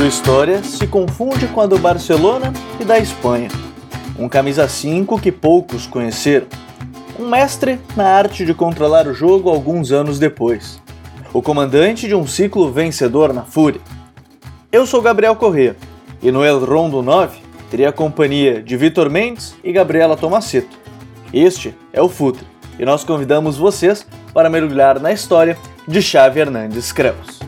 Sua história se confunde com a do Barcelona e da Espanha. Um camisa 5 que poucos conheceram. Um mestre na arte de controlar o jogo alguns anos depois. O comandante de um ciclo vencedor na Fúria. Eu sou Gabriel Corrêa e no El Rondo 9 teria a companhia de Vitor Mendes e Gabriela Tomaceto. Este é o Futre e nós convidamos vocês para mergulhar na história de Xavi Hernandes Creus.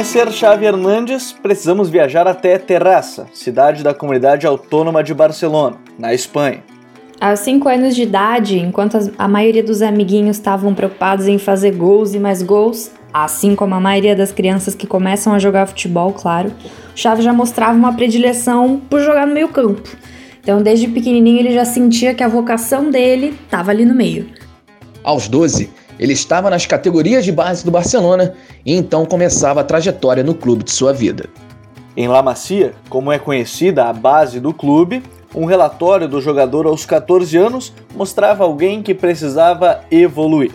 Conhecer Xavi Hernandes, precisamos viajar até Terrassa, cidade da comunidade autônoma de Barcelona, na Espanha. Aos 5 anos de idade, enquanto a maioria dos amiguinhos estavam preocupados em fazer gols e mais gols, assim como a maioria das crianças que começam a jogar futebol, claro, Xavi já mostrava uma predileção por jogar no meio campo. Então, desde pequenininho, ele já sentia que a vocação dele estava ali no meio. Aos 12, ele estava nas categorias de base do Barcelona e então começava a trajetória no clube de sua vida. Em La Masia, como é conhecida a base do clube, um relatório do jogador aos 14 anos mostrava alguém que precisava evoluir.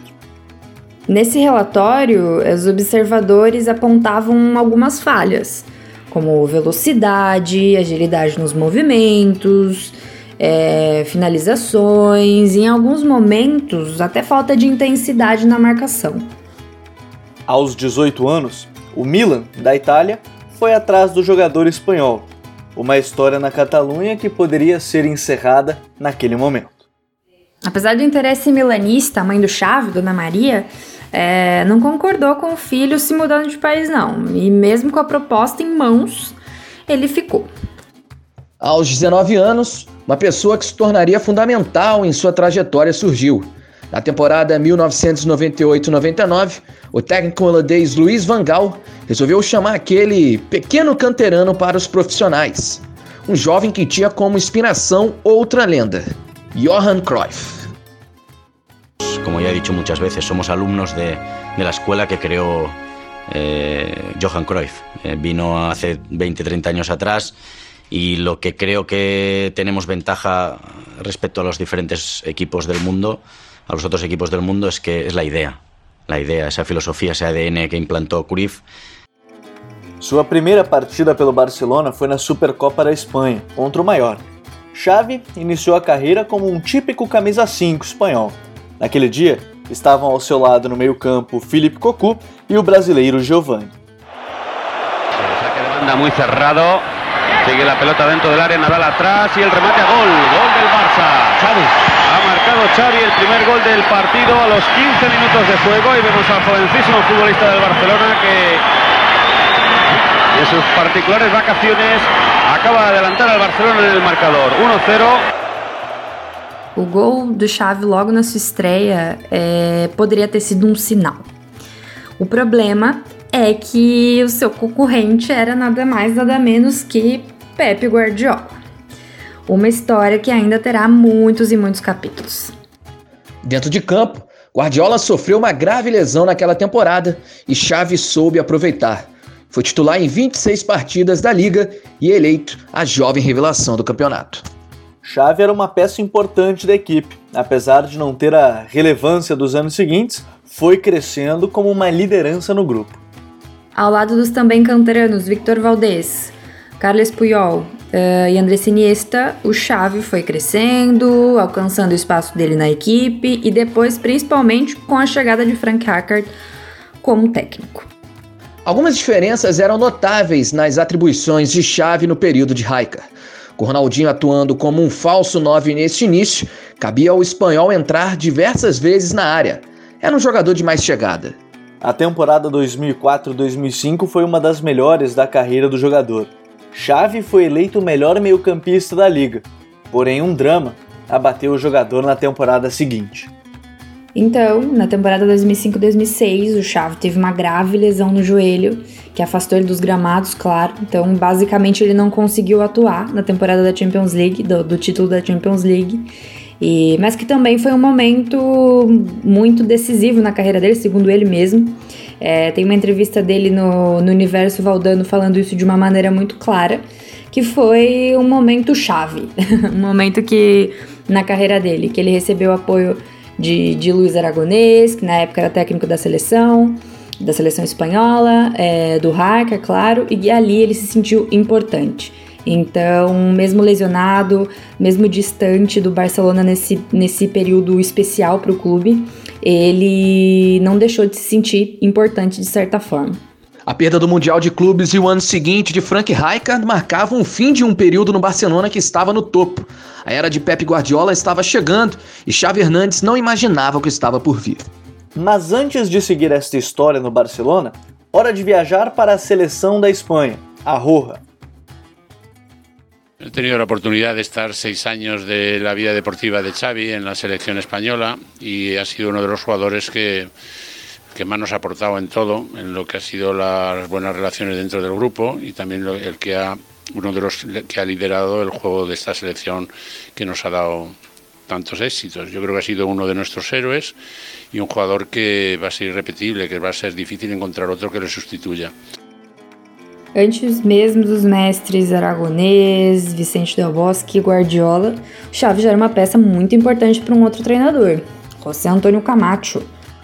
Nesse relatório, os observadores apontavam algumas falhas, como velocidade, agilidade nos movimentos, é, finalizações, e em alguns momentos até falta de intensidade na marcação. Aos 18 anos, o Milan, da Itália, foi atrás do jogador espanhol. Uma história na Catalunha que poderia ser encerrada naquele momento. Apesar do interesse milanista, a mãe do Chave, Dona Maria, é, não concordou com o filho se mudando de país, não. E mesmo com a proposta em mãos, ele ficou. Aos 19 anos, uma pessoa que se tornaria fundamental em sua trajetória surgiu. Na temporada 1998-99, o técnico holandês Luiz Van Gaal resolveu chamar aquele pequeno canterano para os profissionais. Um jovem que tinha como inspiração outra lenda, Johan Cruyff. Como ya he dicho muchas veces, somos alumnos de, de la escuela que creó eh, Johan Cruyff. Eh, vino hace 20-30 años atrás y lo que creo que tenemos ventaja respecto a los diferentes equipos del mundo, a los otros equipos del mundo, es que es la idea, la idea, esa filosofía, ese ADN que implantó Cruyff. Sua primeira partida pelo Barcelona foi na Supercopa da Espanha, contra o Mallorca. Xavi iniciou a carreira como um típico camisa 5 espanhol. Naquele dia, estavam ao seu lado no meio-campo Felipe Cocu e o brasileiro Giovani. Saque de banda muy cerrado, Sigue la pelota dentro del área, Nadal atrás y el remate a gol. Gol del Barça. Xavi. Ha marcado Xavi el primer gol del partido a los 15 minutos de juego y vemos al jovencísimo futbolista del Barcelona que en sus particulares vacaciones acaba de adelantar al Barcelona en el marcador. 1-0. O gol do Xavi logo na sua estreia é, poderia ter sido um sinal. O problema é que o seu concorrente era nada mais nada menos que Pepe Guardiola. Uma história que ainda terá muitos e muitos capítulos. Dentro de campo, Guardiola sofreu uma grave lesão naquela temporada e Xavi soube aproveitar. Foi titular em 26 partidas da liga e eleito a jovem revelação do campeonato. Xavi era uma peça importante da equipe, apesar de não ter a relevância dos anos seguintes, foi crescendo como uma liderança no grupo. Ao lado dos também canteranos Victor Valdés, Carles Puyol uh, e André Iniesta, o Xavi foi crescendo, alcançando o espaço dele na equipe e depois, principalmente, com a chegada de Frank Rijkaard como técnico. Algumas diferenças eram notáveis nas atribuições de Xavi no período de Rijkaard. Com Ronaldinho atuando como um falso 9 neste início, cabia ao espanhol entrar diversas vezes na área. Era um jogador de mais chegada. A temporada 2004-2005 foi uma das melhores da carreira do jogador. Xavi foi eleito o melhor meio-campista da liga, porém um drama abateu o jogador na temporada seguinte. Então, na temporada 2005-2006, o Xavi teve uma grave lesão no joelho, que afastou ele dos gramados, claro. Então, basicamente, ele não conseguiu atuar na temporada da Champions League, do, do título da Champions League. E, mas que também foi um momento muito decisivo na carreira dele, segundo ele mesmo. É, tem uma entrevista dele no, no Universo Valdano falando isso de uma maneira muito clara, que foi um momento chave, um momento que na carreira dele, que ele recebeu apoio de, de Luiz Aragonês, que na época era técnico da seleção, da seleção espanhola, é, do Raika, claro, e ali ele se sentiu importante. Então, mesmo lesionado, mesmo distante do Barcelona nesse, nesse período especial para o clube, ele não deixou de se sentir importante de certa forma. A perda do Mundial de Clubes e o ano seguinte de Frank Rijkaard marcavam o fim de um período no Barcelona que estava no topo. A era de Pep Guardiola estava chegando e Xavi Hernandes não imaginava o que estava por vir. Mas antes de seguir esta história no Barcelona, hora de viajar para a seleção da Espanha, a Roja. He tenido la oportunidad de estar seis años de la vida deportiva de Xavi en la selección española y ha sido uno de los jugadores que, que más nos ha aportado en todo, en lo que ha sido las buenas relaciones dentro del grupo y también el que ha uno de los que ha liderado el juego de esta selección que nos ha dado tantos éxitos. Yo creo que ha sido uno de nuestros héroes y un jugador que va a ser irrepetible, que va a ser difícil encontrar otro que le sustituya. Antes mesmo dos mestres Aragonês, Vicente Del Bosque e Guardiola, Xavi já era uma peça muito importante para um outro treinador, José Antônio Camacho.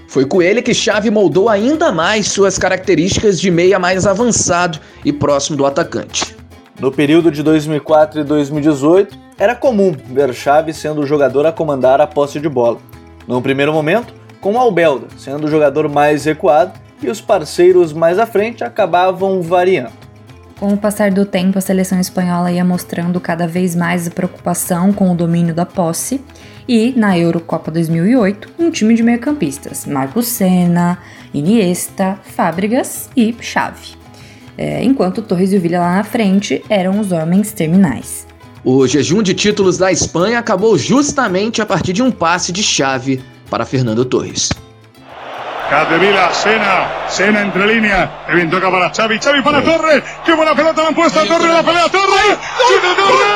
Foi com ele que Xavi moldou ainda mais suas características de meia mais avançado e próximo do atacante. No período de 2004 e 2018, era comum ver Xavi sendo o jogador a comandar a posse de bola. No primeiro momento, com Albelda sendo o jogador mais recuado e os parceiros mais à frente acabavam variando. Com o passar do tempo, a seleção espanhola ia mostrando cada vez mais preocupação com o domínio da posse e, na Eurocopa 2008, um time de meio-campistas, Marcos Senna, Iniesta, Fábregas e Xavi. É, enquanto Torres e o Villa lá na frente eram os homens terminais. O jejum de títulos da Espanha acabou justamente a partir de um passe de chave para Fernando Torres. Capdevila, Sena, Sena entre líneas, que bien toca para Xavi, Xavi para Torres, qué buena pelota la han puesto a Torres, la pelea Torres, ¡Chuta Torres!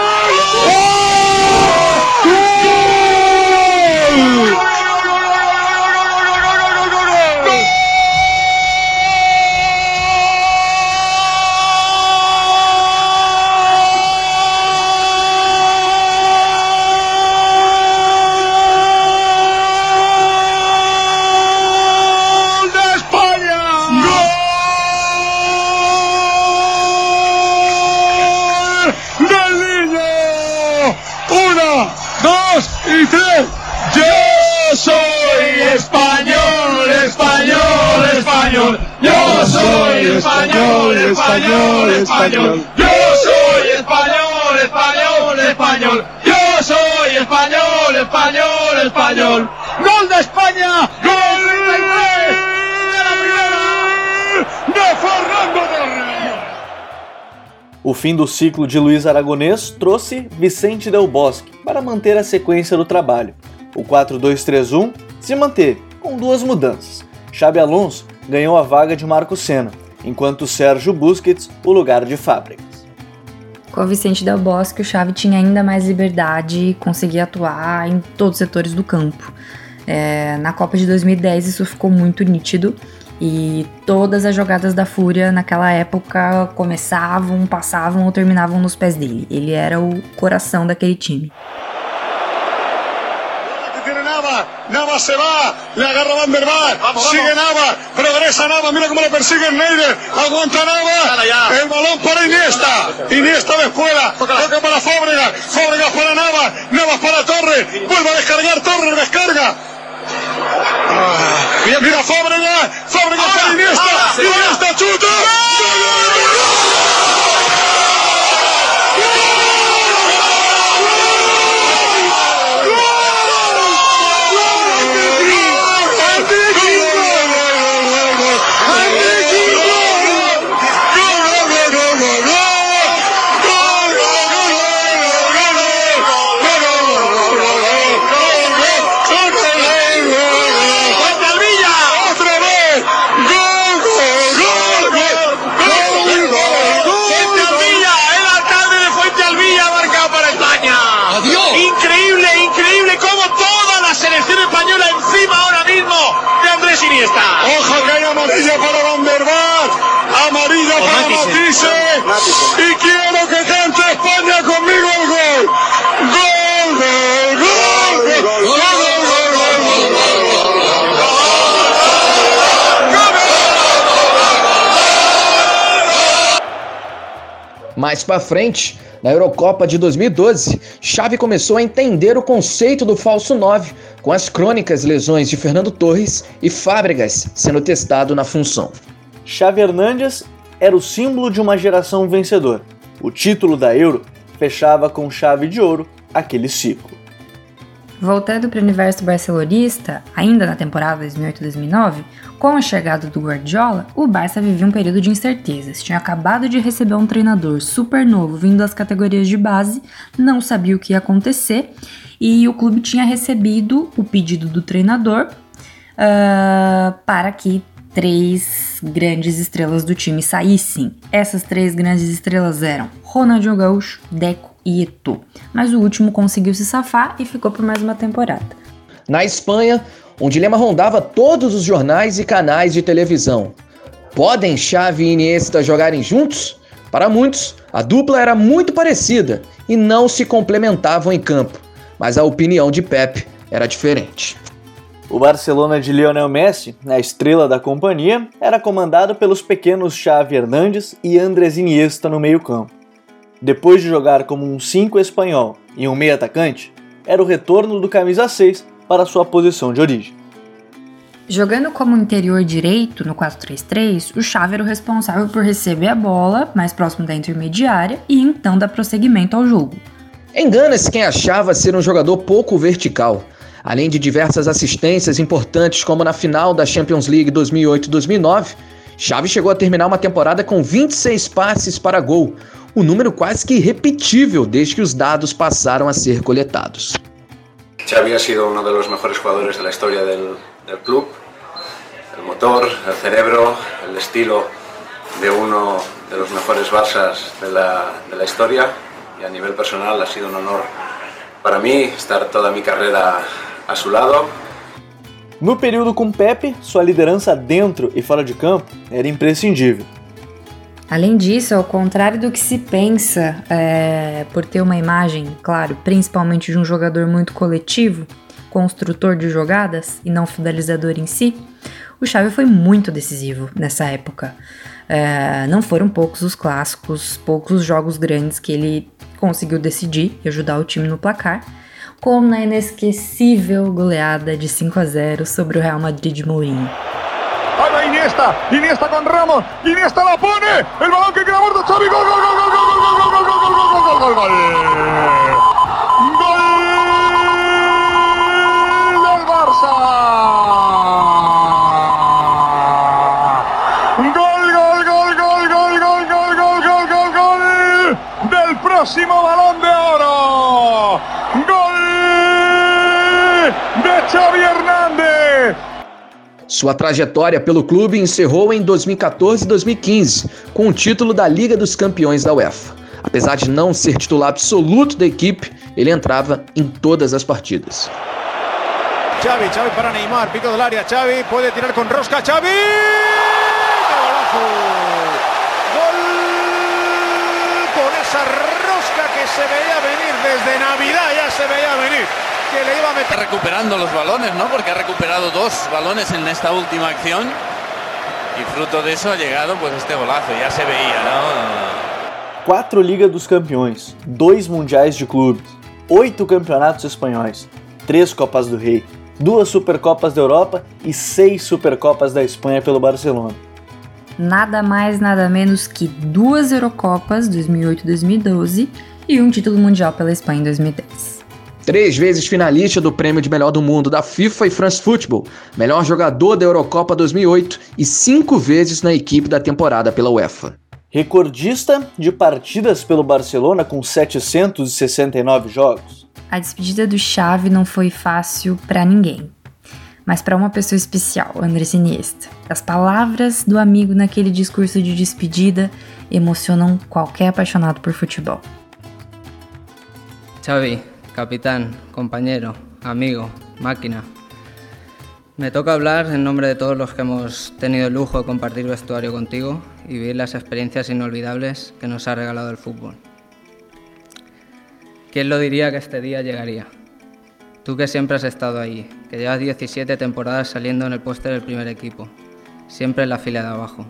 Español, español, español. Yo soy español, español, español. Yo soy español, español, español. Gol de España, gol de la primera de Fernando. O fim do ciclo de Luiz Aragonês trouxe Vicente Del Bosque para manter a sequência do trabalho. O 4-2-3-1 se manteve, com duas mudanças. Xabi Alonso ganhou a vaga de Marco Senna, enquanto Sérgio Busquets o lugar de Fábricas. Com o Vicente Del Bosque, o Xavi tinha ainda mais liberdade e conseguia atuar em todos os setores do campo. É, na Copa de 2010 isso ficou muito nítido e todas as jogadas da Fúria naquela época começavam, passavam ou terminavam nos pés dele. Ele era o coração daquele time. Nava se va, le agarra Van der Vaart, sigue Nava, progresa Nava, mira cómo le persigue Neider, aguanta Nava, el balón para Iniesta, Iniesta de fuera, toca para Fábregas, Fábregas para Nava, Navas para Torres, vuelve a descargar, Torres descarga. mira, mira Fábregas, Fábregas para Iniesta, Iniesta chuta. Mais para frente, na Eurocopa de 2012, Xavi começou a entender o conceito do falso 9, com as crônicas lesões de Fernando Torres e Fábregas sendo testado na função. Xavi Hernandes era o símbolo de uma geração vencedora. O título da Euro fechava com chave de ouro aquele ciclo. Voltando para o universo barcelonista, ainda na temporada 2008-2009, com a chegada do Guardiola, o Barça vivia um período de incertezas. Tinha acabado de receber um treinador super novo vindo das categorias de base, não sabia o que ia acontecer e o clube tinha recebido o pedido do treinador uh, para que três grandes estrelas do time saíssem. Essas três grandes estrelas eram Ronaldinho Gaúcho, Deco e Eto'o, mas o último conseguiu se safar e ficou por mais uma temporada. Na Espanha, um dilema rondava todos os jornais e canais de televisão. Podem Xavi e Iniesta jogarem juntos? Para muitos, a dupla era muito parecida e não se complementavam em campo, mas a opinião de Pep era diferente. O Barcelona de Lionel Messi, a estrela da companhia, era comandado pelos pequenos Xavi Hernandes e Andrés Iniesta no meio-campo. Depois de jogar como um 5 espanhol e um meio atacante, era o retorno do camisa 6 para sua posição de origem. Jogando como interior direito no 4-3-3, o Xavi era o responsável por receber a bola mais próximo da intermediária e então dar prosseguimento ao jogo. Engana-se quem achava ser um jogador pouco vertical. Além de diversas assistências importantes, como na final da Champions League 2008-2009, Xavi chegou a terminar uma temporada com 26 passes para gol, um número quase que irrepetível desde que os dados passaram a ser coletados. Xavi ha sido uno de los mejores jugadores de la historia del, del club. El motor, el cerebro, el estilo de uno de los mejores Barças de la, de la historia y a nivel personal ha sido un honor para mí estar toda mi carrera a su lado. No período com Pepe, sua liderança dentro e fora de campo era imprescindível. Além disso, ao contrário do que se pensa, é, por ter uma imagem, claro, principalmente de um jogador muito coletivo, construtor de jogadas e não finalizador em si, o Xavi foi muito decisivo nessa época. É, não foram poucos os clássicos, poucos os jogos grandes que ele conseguiu decidir e ajudar o time no placar, como na inesquecível goleada de 5 a 0 sobre o Real Madrid de Mourinho. Iniesta, Iniesta con Ramos, Iniesta la pone, el balón que queda muerto, Xavi, gol, gol, gol, gol, gol, gol, gol, gol, gol, gol, gol, gol, gol, gol. Gol del Barça. Gol, gol, gol, gol, gol, gol, gol, gol, gol, gol, gol del próximo balón de oro. Gol de Xavi. Sua trajetória pelo clube encerrou em 2014 e 2015, com o título da Liga dos Campeões da UEFA. Apesar de não ser titular absoluto da equipe, ele entrava em todas as partidas. Xavi, Xavi para Neymar, pico del área, Xavi puede tirar con rosca, Xavi. Gol con esa rosca que se veía venir desde Navidad, ya se veía venir. Que le iba a meter. recuperando los balones, ¿no? Porque ha recuperado dos balones en esta última acción. Y fruto de eso ha llegado pues este golazo, ya se veía, ¿no? Quatro Liga dos Campeões, dois Mundiais de Clubes, oito campeonatos espanhóis, três Copas do Rei, duas Supercopas da Europa e seis Supercopas da Espanha pelo Barcelona. Nada mais, nada menos que duas Eurocopas 2008-2012 e um título mundial pela Espanha em 2010. Três vezes finalista do prêmio de melhor do mundo da FIFA e France Football, melhor jogador da Eurocopa 2008 e cinco vezes na equipe da temporada pela UEFA. Recordista de partidas pelo Barcelona com 769 jogos. A despedida do Xavi não foi fácil para ninguém, mas para uma pessoa especial, Andrés Iniesta. As palavras do amigo naquele discurso de despedida emocionam qualquer apaixonado por futebol. Xavi, capitán, compañero, amigo, máquina. Me toca hablar en nombre de todos los que hemos tenido el lujo de compartir vestuario contigo y vivir las experiencias inolvidables que nos ha regalado el fútbol. ¿Quién lo diría que este día llegaría? Tú que siempre has estado ahí, que llevas 17 temporadas saliendo en el póster del primer equipo, siempre en la fila de abajo.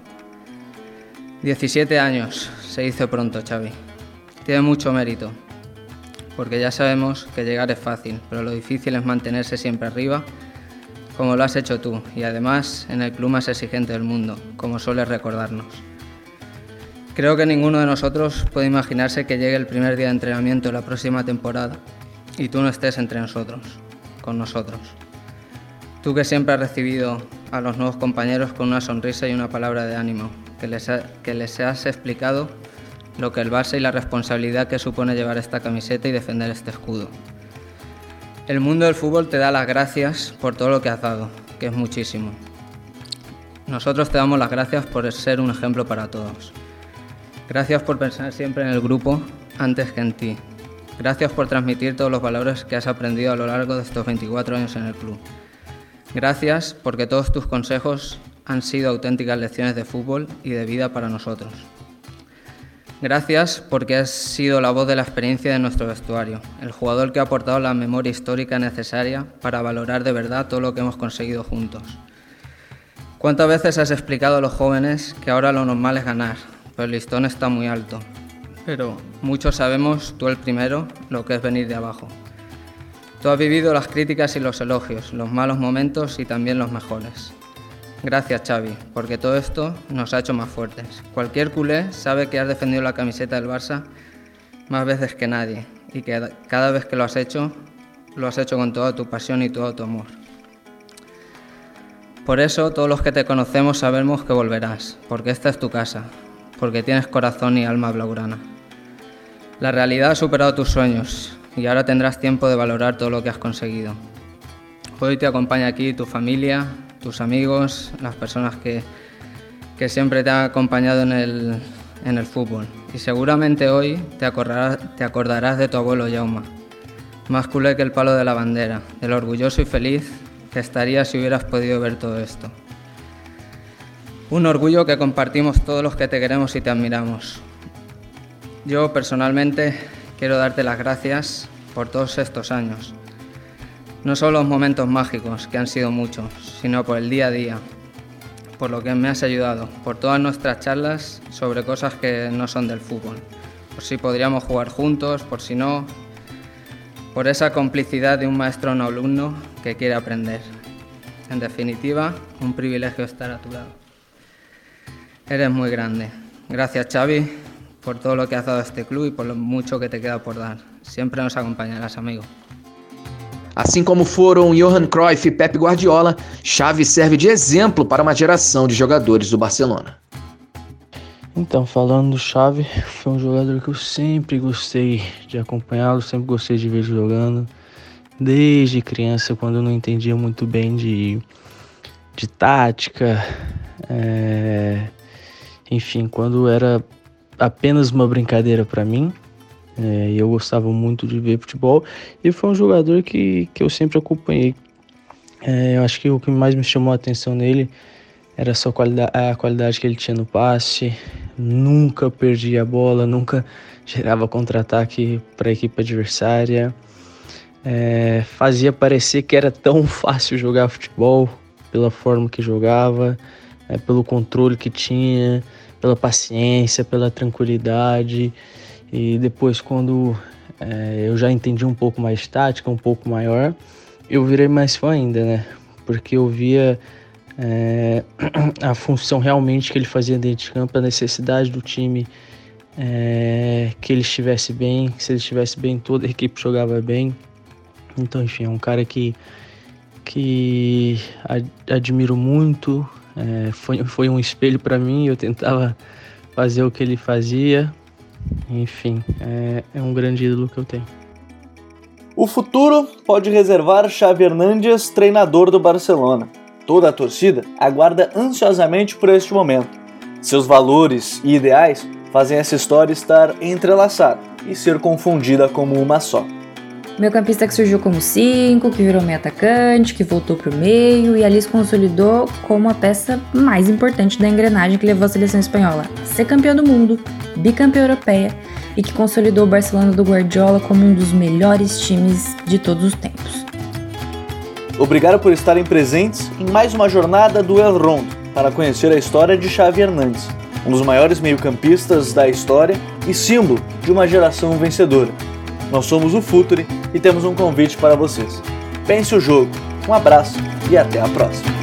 17 años, se dice pronto, Xavi. Tiene mucho mérito, porque ya sabemos que llegar es fácil, pero lo difícil es mantenerse siempre arriba, como lo has hecho tú, y además en el club más exigente del mundo, como sueles recordarnos. Creo que ninguno de nosotros puede imaginarse que llegue el primer día de entrenamiento de la próxima temporada y tú no estés entre nosotros, con nosotros. Tú que siempre has recibido a los nuevos compañeros con una sonrisa y una palabra de ánimo, que les, que les has explicado lo que el Barça y la responsabilidad que supone llevar esta camiseta y defender este escudo. El mundo del fútbol te da las gracias por todo lo que has dado, que es muchísimo. Nosotros te damos las gracias por ser un ejemplo para todos. Gracias por pensar siempre en el grupo antes que en ti. Gracias por transmitir todos los valores que has aprendido a lo largo de estos 24 años en el club. Gracias porque todos tus consejos han sido auténticas lecciones de fútbol y de vida para nosotros. Gracias porque has sido la voz de la experiencia de nuestro vestuario, el jugador que ha aportado la memoria histórica necesaria para valorar de verdad todo lo que hemos conseguido juntos. ¿Cuántas veces has explicado a los jóvenes que ahora lo normal es ganar, pero el listón está muy alto? Pero muchos sabemos, tú el primero, lo que es venir de abajo. Tú has vivido las críticas y los elogios, los malos momentos y también los mejores. Gracias Xavi, porque todo esto nos ha hecho más fuertes. Cualquier culé sabe que has defendido la camiseta del Barça más veces que nadie y que cada vez que lo has hecho, lo has hecho con toda tu pasión y todo tu amor. Por eso todos los que te conocemos sabemos que volverás, porque esta es tu casa, porque tienes corazón y alma blaugrana. La realidad ha superado tus sueños y ahora tendrás tiempo de valorar todo lo que has conseguido. Hoy te acompaña aquí tu familia, tus amigos, las personas que, que siempre te han acompañado en el, en el fútbol. Y seguramente hoy te acordarás, te acordarás de tu abuelo Jauma, más culé que el palo de la bandera, el orgulloso y feliz que estarías si hubieras podido ver todo esto. Un orgullo que compartimos todos los que te queremos y te admiramos. Yo personalmente quiero darte las gracias por todos estos años. No solo los momentos mágicos, que han sido muchos, sino por el día a día, por lo que me has ayudado, por todas nuestras charlas sobre cosas que no son del fútbol, por si podríamos jugar juntos, por si no, por esa complicidad de un maestro o un alumno que quiere aprender. En definitiva, un privilegio estar a tu lado. Eres muy grande. Gracias Xavi por todo lo que has dado a este club y por lo mucho que te queda por dar. Siempre nos acompañarás, amigo. Assim como foram Johan Cruyff e Pep Guardiola, Xavi serve de exemplo para uma geração de jogadores do Barcelona. Então, falando do Xavi, foi um jogador que eu sempre gostei de acompanhá-lo, sempre gostei de ver jogando. Desde criança, quando eu não entendia muito bem de, de tática, é, enfim, quando era apenas uma brincadeira para mim, é, eu gostava muito de ver futebol e foi um jogador que, que eu sempre acompanhei. É, eu acho que o que mais me chamou a atenção nele era a, qualidade, a qualidade que ele tinha no passe, nunca perdia a bola, nunca gerava contra-ataque para a equipe adversária. É, fazia parecer que era tão fácil jogar futebol pela forma que jogava, é, pelo controle que tinha, pela paciência, pela tranquilidade. E depois, quando é, eu já entendi um pouco mais tática, um pouco maior, eu virei mais fã ainda, né? Porque eu via é, a função realmente que ele fazia dentro de campo, a necessidade do time é, que ele estivesse bem, que se ele estivesse bem, toda a equipe jogava bem. Então, enfim, é um cara que, que admiro muito, é, foi, foi um espelho para mim, eu tentava fazer o que ele fazia, enfim, é, é um grande ídolo que eu tenho. O futuro pode reservar Xavi Hernandes, treinador do Barcelona. Toda a torcida aguarda ansiosamente por este momento. Seus valores e ideais fazem essa história estar entrelaçada e ser confundida como uma só. Meu campista que surgiu como 5, que virou meio atacante, que voltou para o meio e ali se consolidou como a peça mais importante da engrenagem que levou a seleção espanhola a ser campeã do mundo, bicampeã europeia e que consolidou o Barcelona do Guardiola como um dos melhores times de todos os tempos. Obrigado por estarem presentes em mais uma jornada do El Rondo para conhecer a história de Xavi Hernandes. um dos maiores meio-campistas da história e símbolo de uma geração vencedora. Nós somos o Futuri e temos um convite para vocês. Pense o jogo, um abraço e até a próxima.